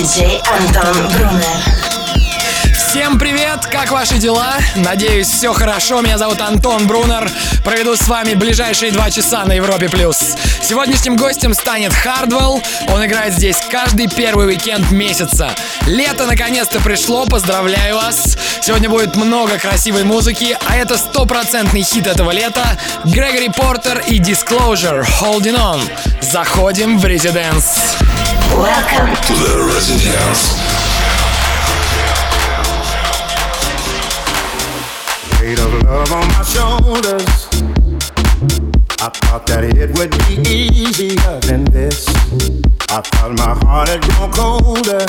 Диджей Антон Брунер. Всем привет! Как ваши дела? Надеюсь, все хорошо. Меня зовут Антон Брунер. Проведу с вами ближайшие два часа на Европе+. плюс. Сегодняшним гостем станет Хардвелл. Он играет здесь каждый первый уикенд месяца. Лето наконец-то пришло, поздравляю вас. Сегодня будет много красивой музыки, а это стопроцентный хит этого лета. Грегори Портер и Disclosure Holding On. Заходим в Резиденс. Welcome to the Residence. Weight of love on my shoulders. I thought that it would be easier than this. I thought my heart had grown colder.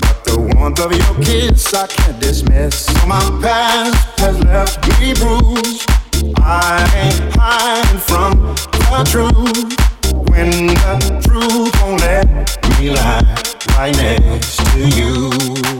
But the warmth of your kiss I can't dismiss. My past has left me bruised. I ain't hiding from the truth. When the truth won't let me lie right next to you.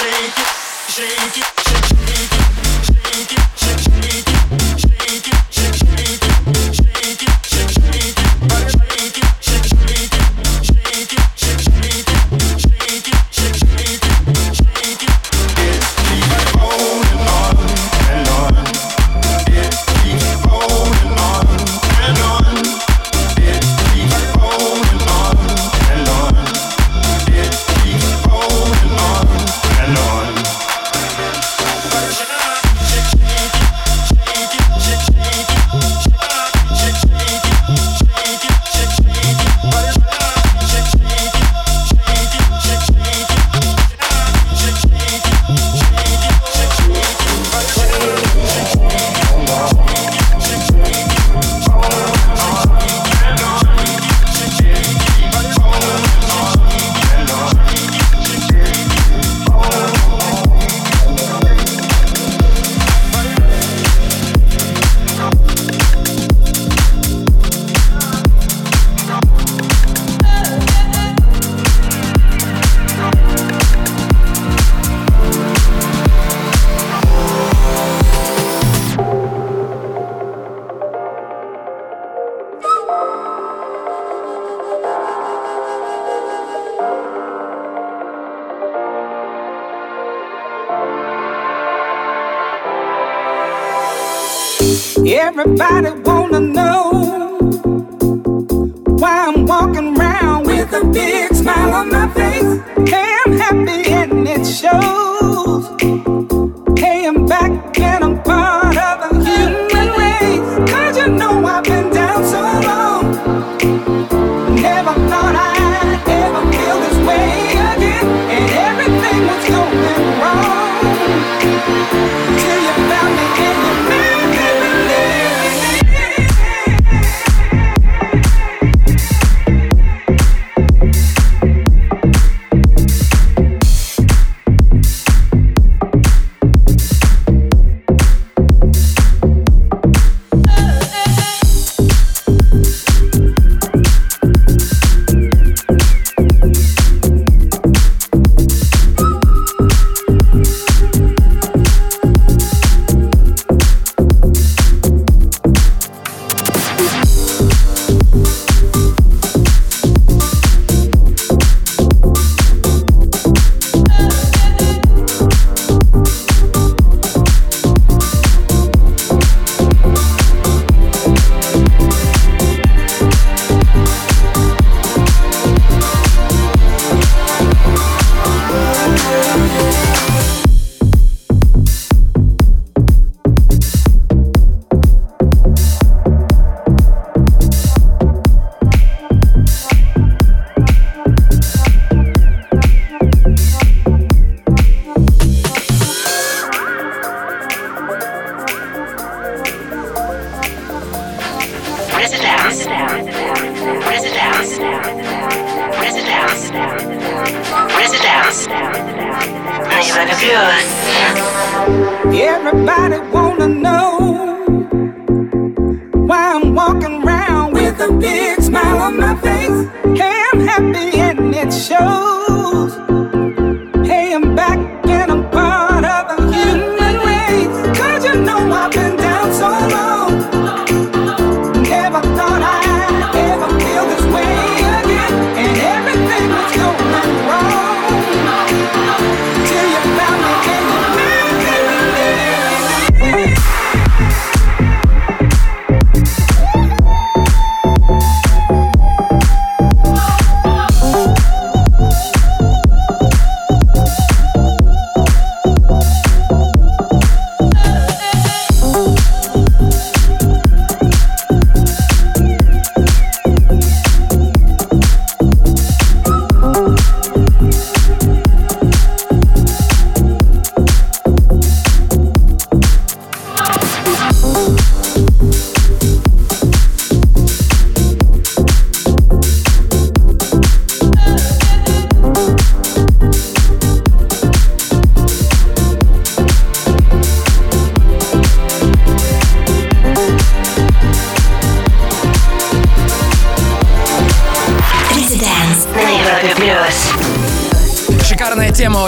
Shake it, shake it,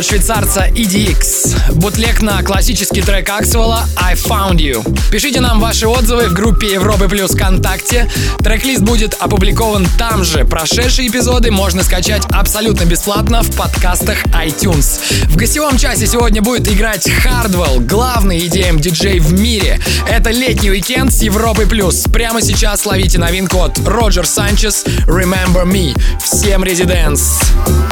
от швейцарца EDX. Бутлек на классический трек Аксвелла I Found You. Пишите нам ваши отзывы в группе Европы Плюс ВКонтакте. Трек-лист будет опубликован там же. Прошедшие эпизоды можно скачать абсолютно бесплатно в подкастах iTunes. В гостевом часе сегодня будет играть Хардвелл, главный EDM диджей в мире. Это летний уикенд с Европой Плюс. Прямо сейчас ловите новинку от Роджер Санчес «Remember Me». Всем резиденс! Thank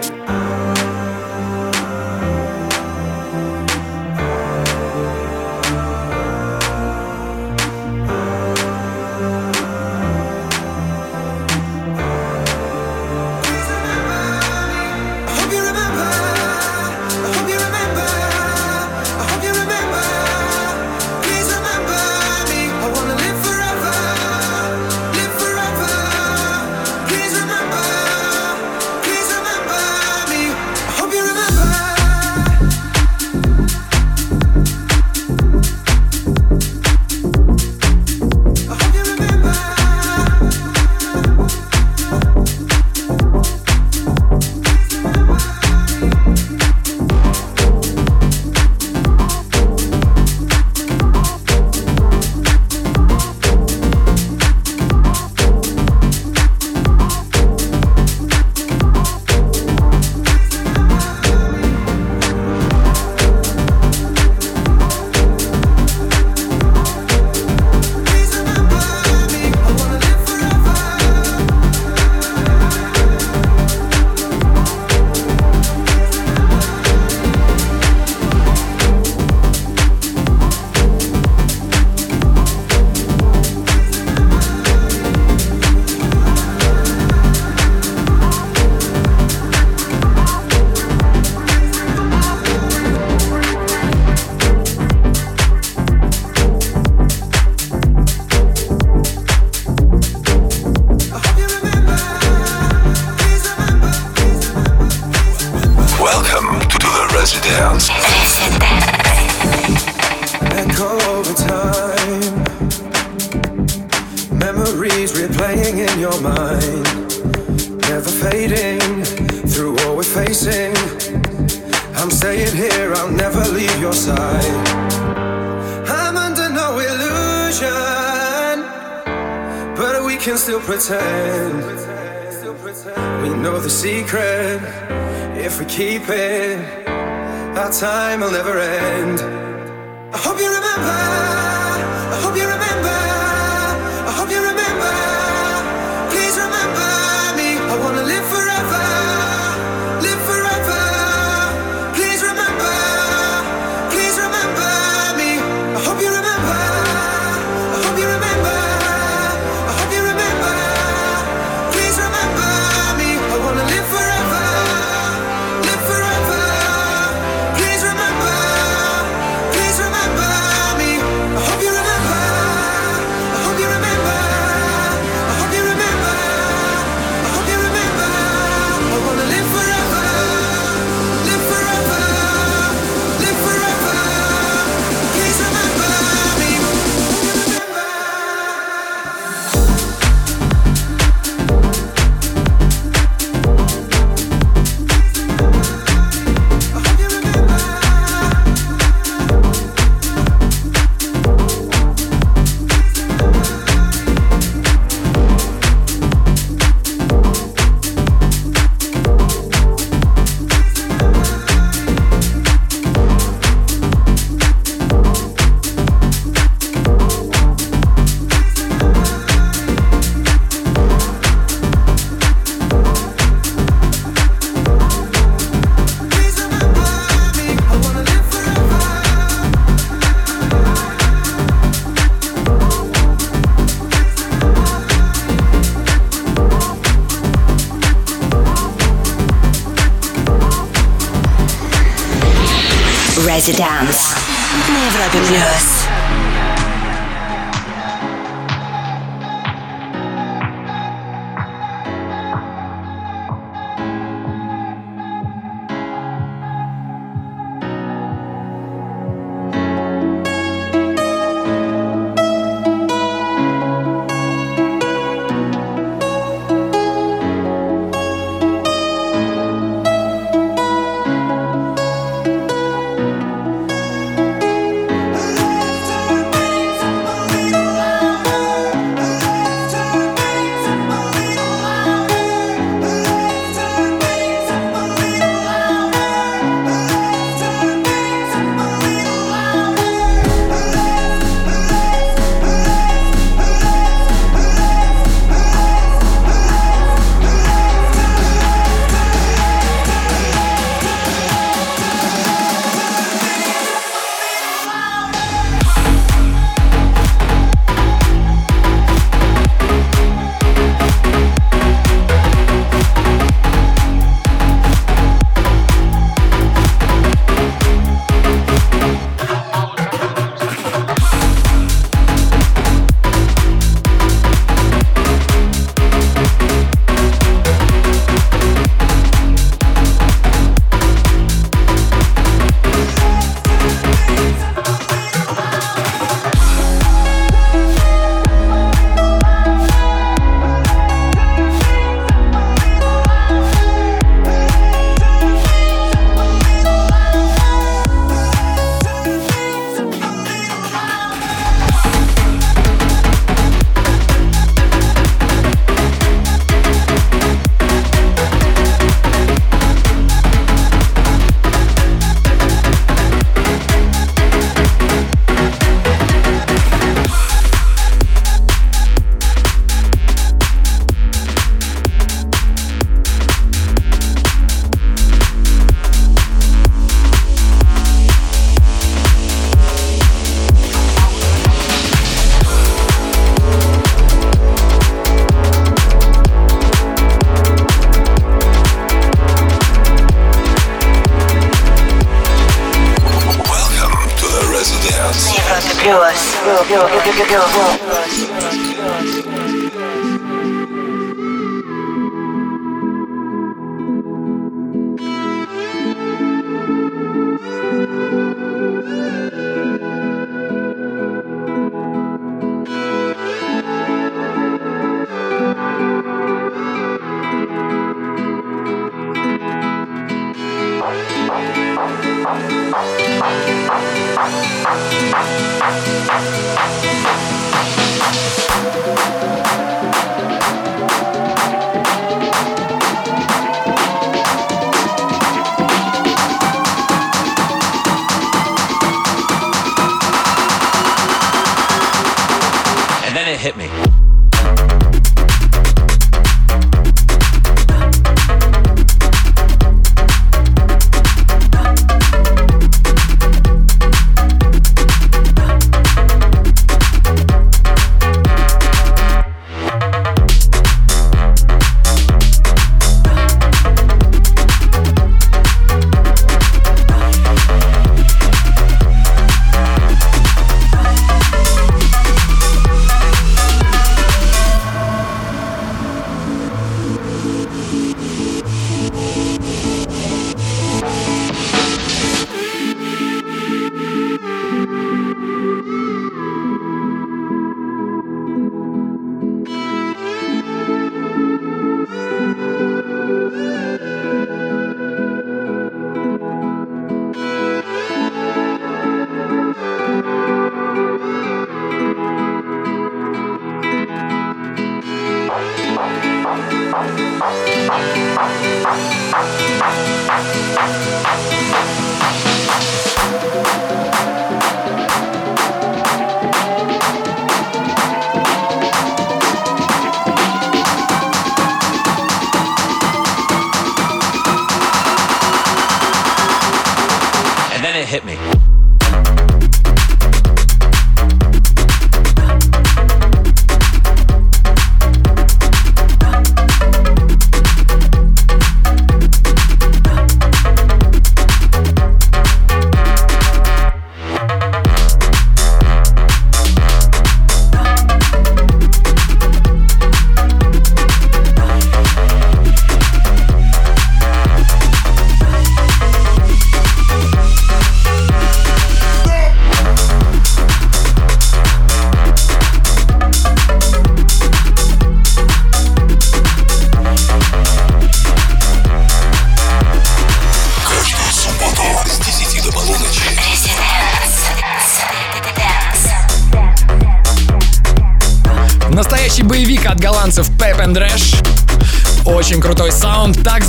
hit me.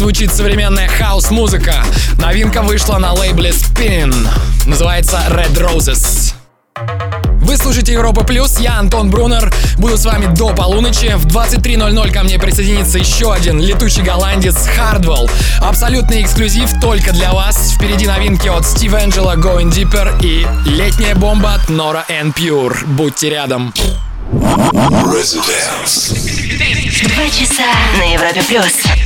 Звучит современная хаос-музыка. Новинка вышла на лейбле Spin. Называется Red Roses. Вы слушаете Европа Плюс, я Антон Брунер. Буду с вами до полуночи. В 23.00 ко мне присоединится еще один летучий голландец Hardwell. Абсолютный эксклюзив только для вас. Впереди новинки от Steve Angelo Going Deeper и летняя бомба от Nora and Pure. Будьте рядом. Residence. Два часа на Европе Плюс.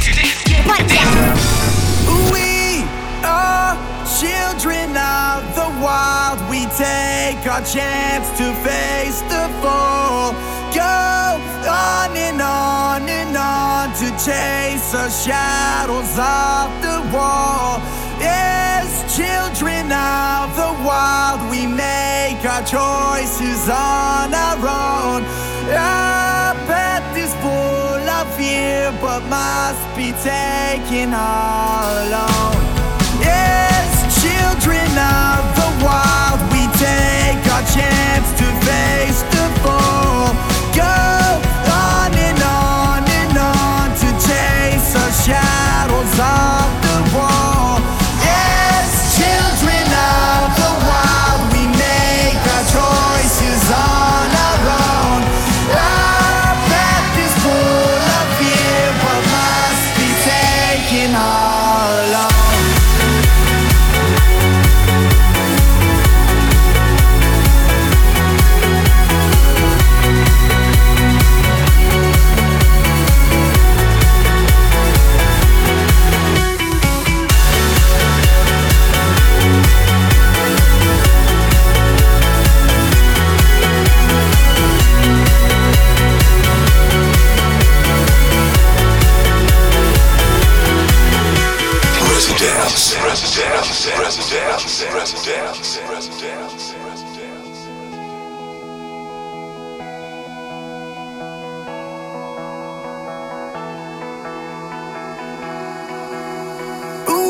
We are children of the wild. We take our chance to face the fall. Go on and on and on to chase the shadows of the wall. As children of the wild, we make our choices on our own. Our fear, but must be taken all alone. Yes, children of the wild, we take our chance to face the fall. Go on and on and on to chase the shadows of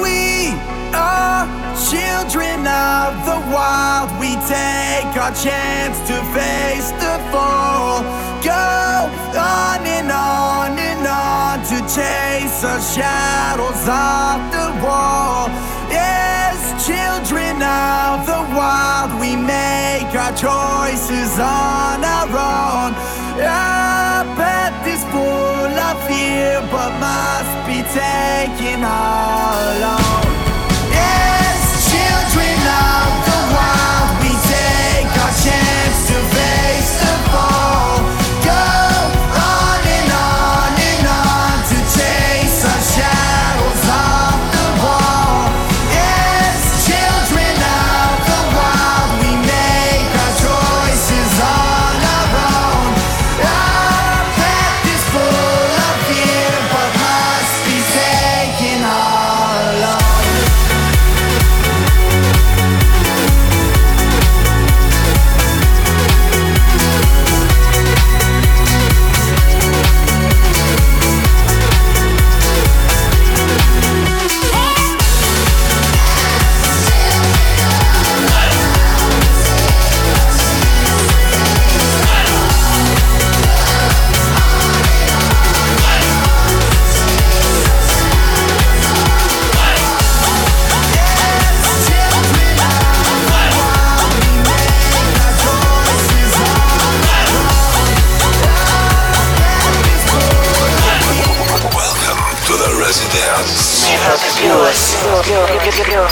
We are. Children of the wild, we take our chance to face the fall. Go on and on and on to chase our shadows off the wall children of the wild, we make our choices on our own. Our path is full of fear, but must be taken all alone. Yes, children of yours.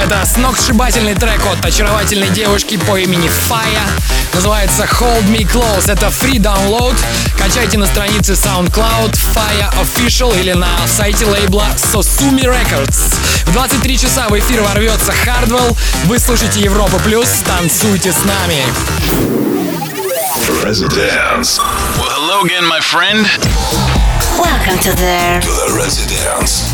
Это сногсшибательный трек от очаровательной девушки по имени Фая. Называется Hold Me Close. Это free download. Качайте на странице SoundCloud Fire Official или на сайте лейбла Sosumi Records. В 23 часа в эфир ворвется Hardwell. Вы слушаете Европа Плюс. Танцуйте с нами. Residence. Well, hello again, my friend. Welcome to the, to the Residence.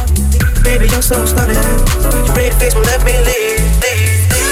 Baby, you're so stunning, your pretty face will let me leave. face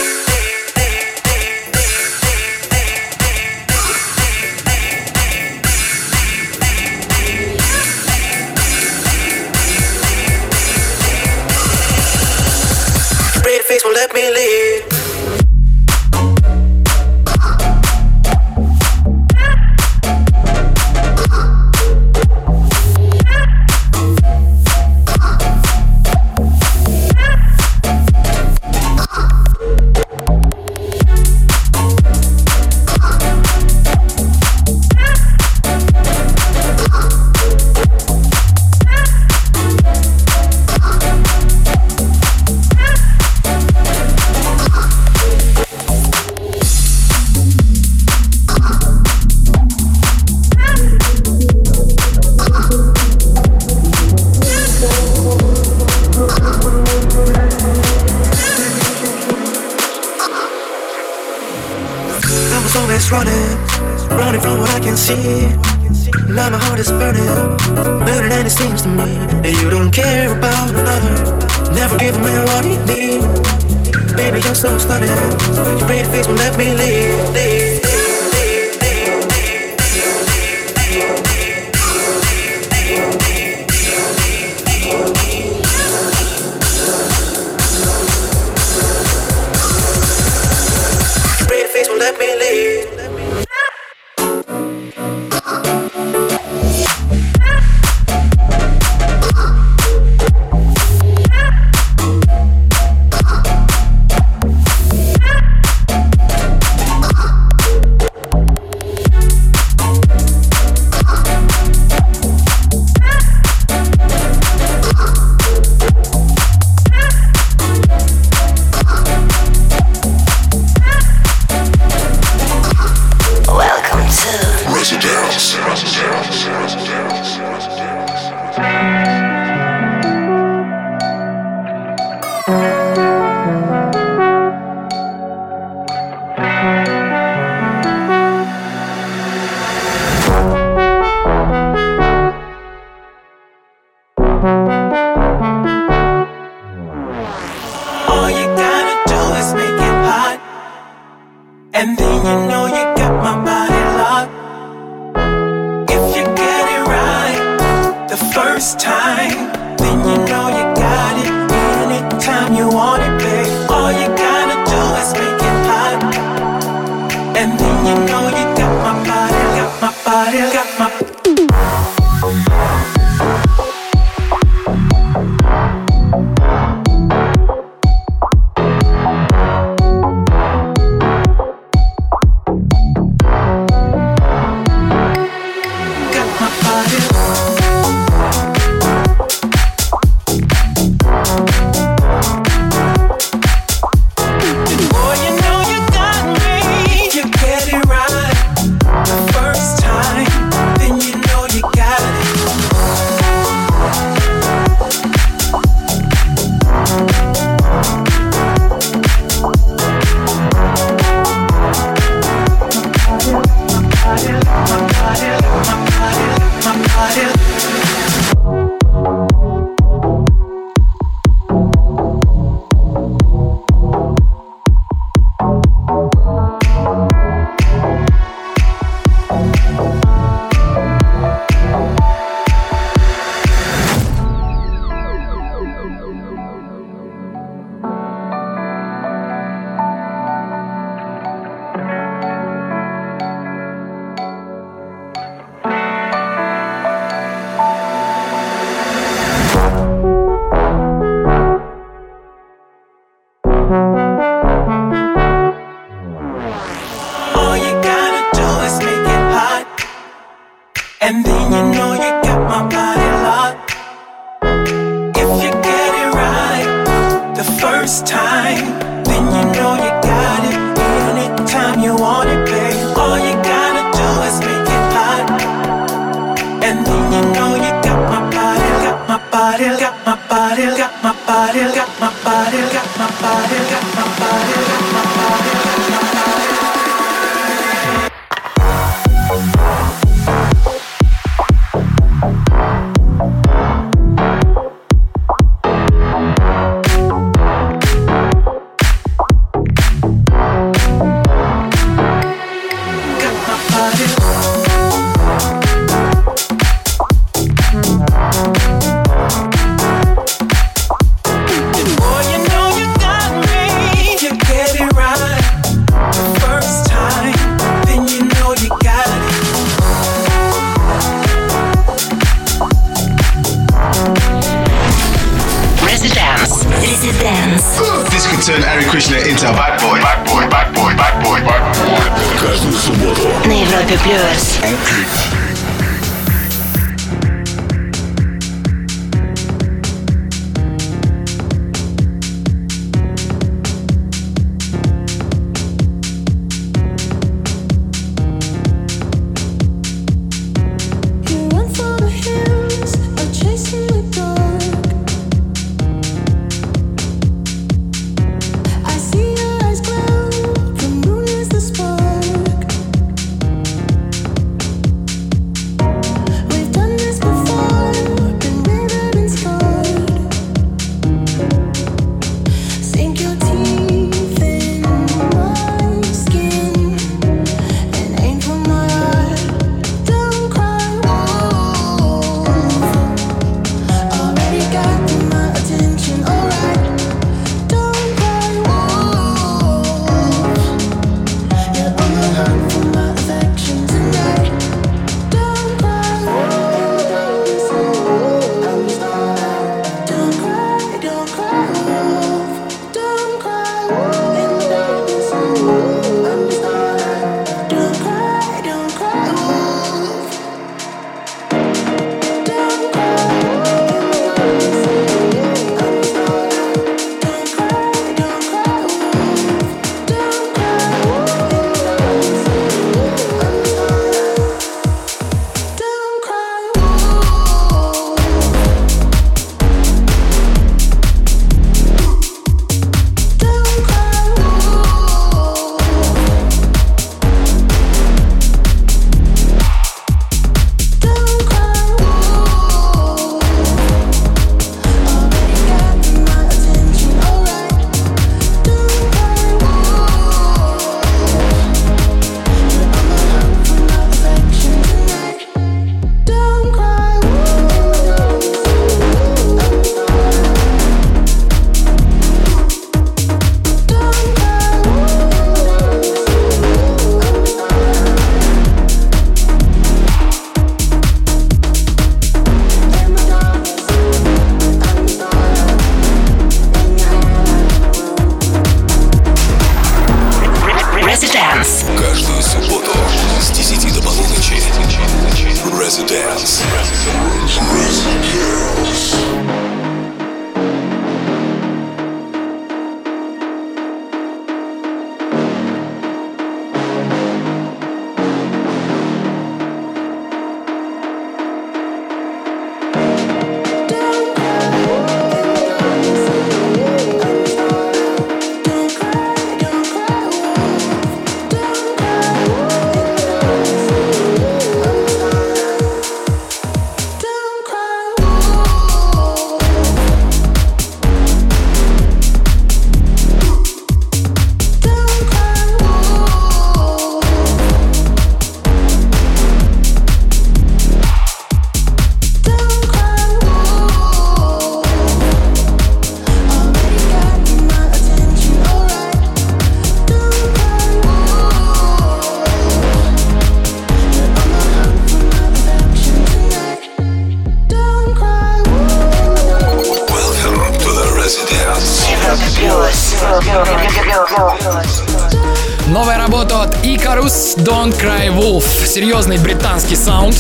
Новая работа от Icarus Don't Cry Wolf. Серьезный британский саунд.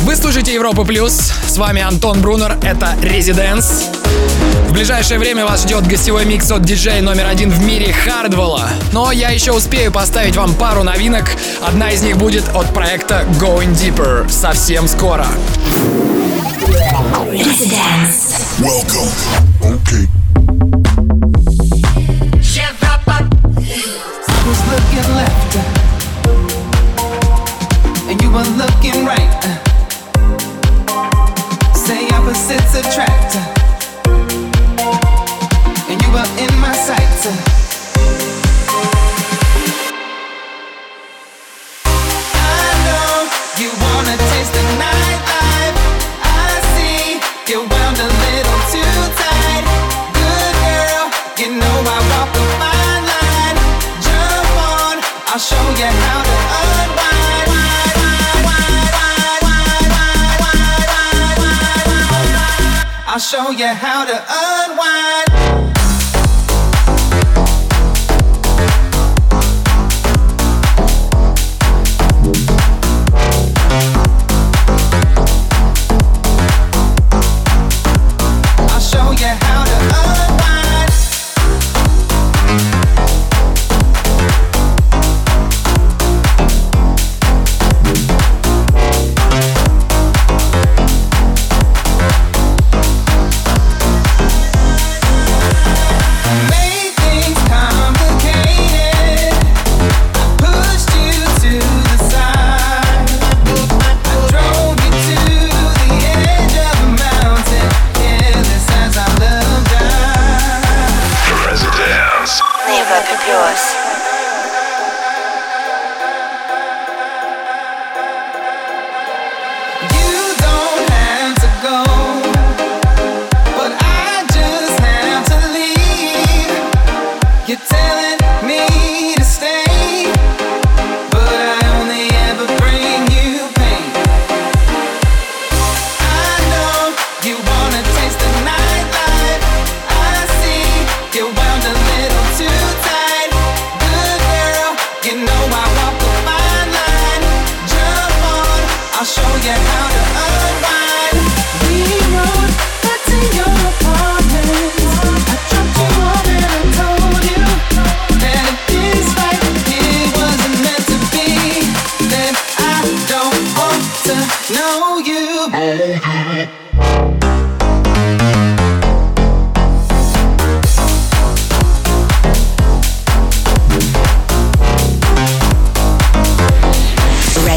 Вы слушаете Европа Плюс. С вами Антон Брунер. Это Residence. В ближайшее время вас ждет гостевой микс от диджея номер один в мире Хардвелла. Но я еще успею поставить вам пару новинок. Одна из них будет от проекта Going Deeper. Совсем скоро. Welcome. Okay. looking left, and you were looking right. Say opposites attract, I'll show you how to unwind.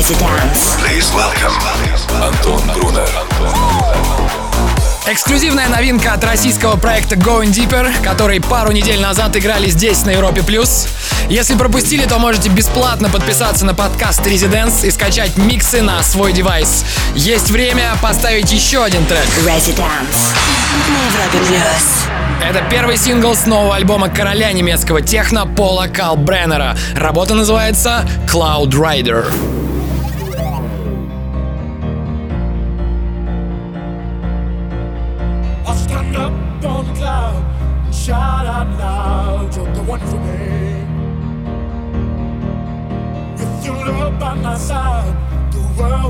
Residence. Please welcome. Антон Брунер. Эксклюзивная новинка от российского проекта Going Deeper, который пару недель назад играли здесь, на Европе+. плюс. Если пропустили, то можете бесплатно подписаться на подкаст Residence и скачать миксы на свой девайс. Есть время поставить еще один трек. Residence. На Европе Плюс. Это первый сингл с нового альбома короля немецкого техно Пола Калбреннера. Работа называется Cloud Rider.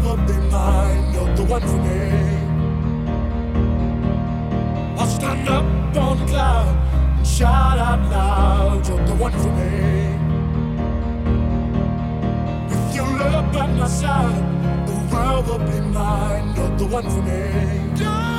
Will be mine, you're the one for me. I'll stand up on the cloud and shout out loud, you're the one for me. With your love by my side, the world will be mine, you're the one for me.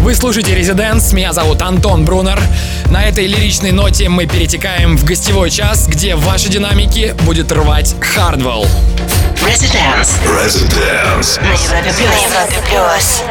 Вы слушаете Резиденс, меня зовут Антон Брунер. На этой лиричной ноте мы перетекаем в гостевой час, где ваши динамики будет рвать Хардвелл. Residence. Residence. На Европе Плюс.